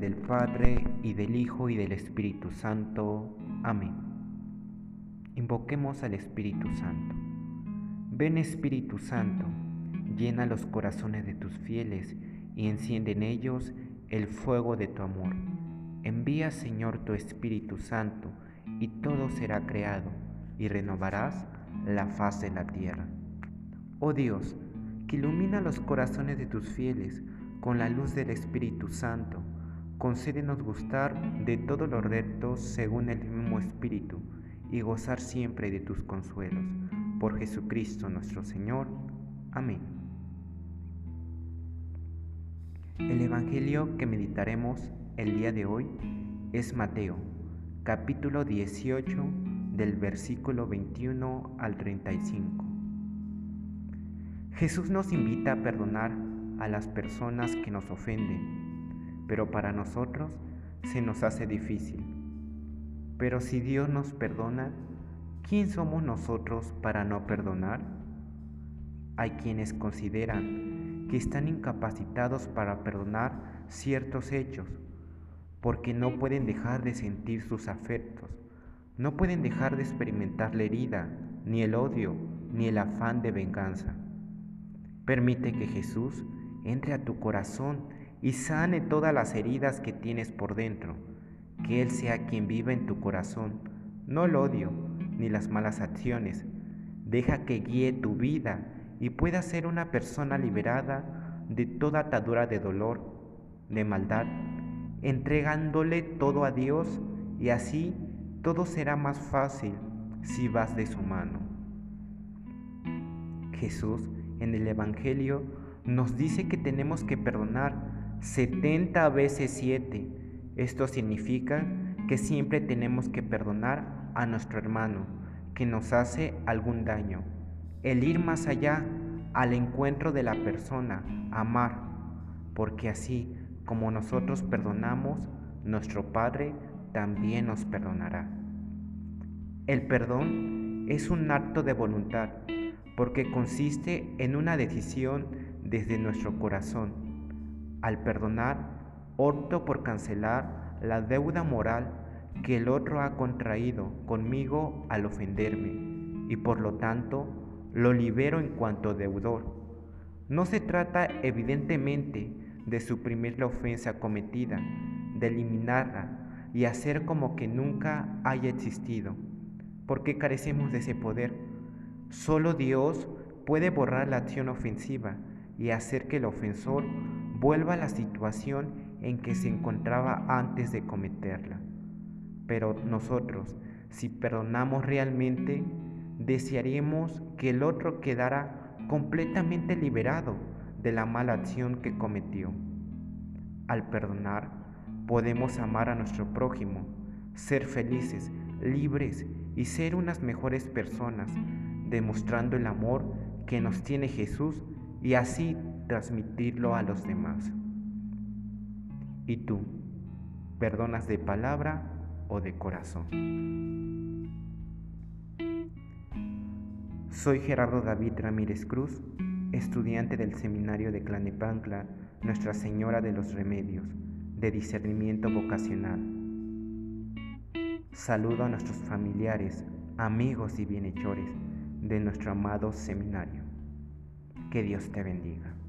del Padre, y del Hijo, y del Espíritu Santo. Amén. Invoquemos al Espíritu Santo. Ven Espíritu Santo, llena los corazones de tus fieles, y enciende en ellos el fuego de tu amor. Envía, Señor, tu Espíritu Santo, y todo será creado, y renovarás la faz de la tierra. Oh Dios, que ilumina los corazones de tus fieles con la luz del Espíritu Santo, concédenos gustar de todos los retos según el mismo Espíritu y gozar siempre de tus consuelos. Por Jesucristo nuestro Señor. Amén. El Evangelio que meditaremos el día de hoy es Mateo, capítulo 18, del versículo 21 al 35. Jesús nos invita a perdonar a las personas que nos ofenden, pero para nosotros se nos hace difícil. Pero si Dios nos perdona, ¿quién somos nosotros para no perdonar? Hay quienes consideran que están incapacitados para perdonar ciertos hechos, porque no pueden dejar de sentir sus afectos, no pueden dejar de experimentar la herida, ni el odio, ni el afán de venganza. Permite que Jesús entre a tu corazón y sane todas las heridas que tienes por dentro. Que Él sea quien viva en tu corazón, no el odio ni las malas acciones. Deja que guíe tu vida y puedas ser una persona liberada de toda atadura de dolor, de maldad, entregándole todo a Dios y así todo será más fácil si vas de su mano. Jesús en el Evangelio nos dice que tenemos que perdonar 70 veces 7. Esto significa que siempre tenemos que perdonar a nuestro hermano que nos hace algún daño. El ir más allá al encuentro de la persona, amar, porque así como nosotros perdonamos, nuestro Padre también nos perdonará. El perdón es un acto de voluntad porque consiste en una decisión desde nuestro corazón. Al perdonar, opto por cancelar la deuda moral que el otro ha contraído conmigo al ofenderme y por lo tanto lo libero en cuanto deudor. No se trata evidentemente de suprimir la ofensa cometida, de eliminarla y hacer como que nunca haya existido, porque carecemos de ese poder. Solo Dios puede borrar la acción ofensiva y hacer que el ofensor vuelva a la situación en que se encontraba antes de cometerla. Pero nosotros, si perdonamos realmente, desearíamos que el otro quedara completamente liberado de la mala acción que cometió. Al perdonar, podemos amar a nuestro prójimo, ser felices, libres y ser unas mejores personas, demostrando el amor que nos tiene Jesús y así transmitirlo a los demás. ¿Y tú, perdonas de palabra o de corazón? Soy Gerardo David Ramírez Cruz, estudiante del Seminario de Clanepancla, Nuestra Señora de los Remedios, de discernimiento vocacional. Saludo a nuestros familiares, amigos y bienhechores de nuestro amado seminario. Que Dios te bendiga.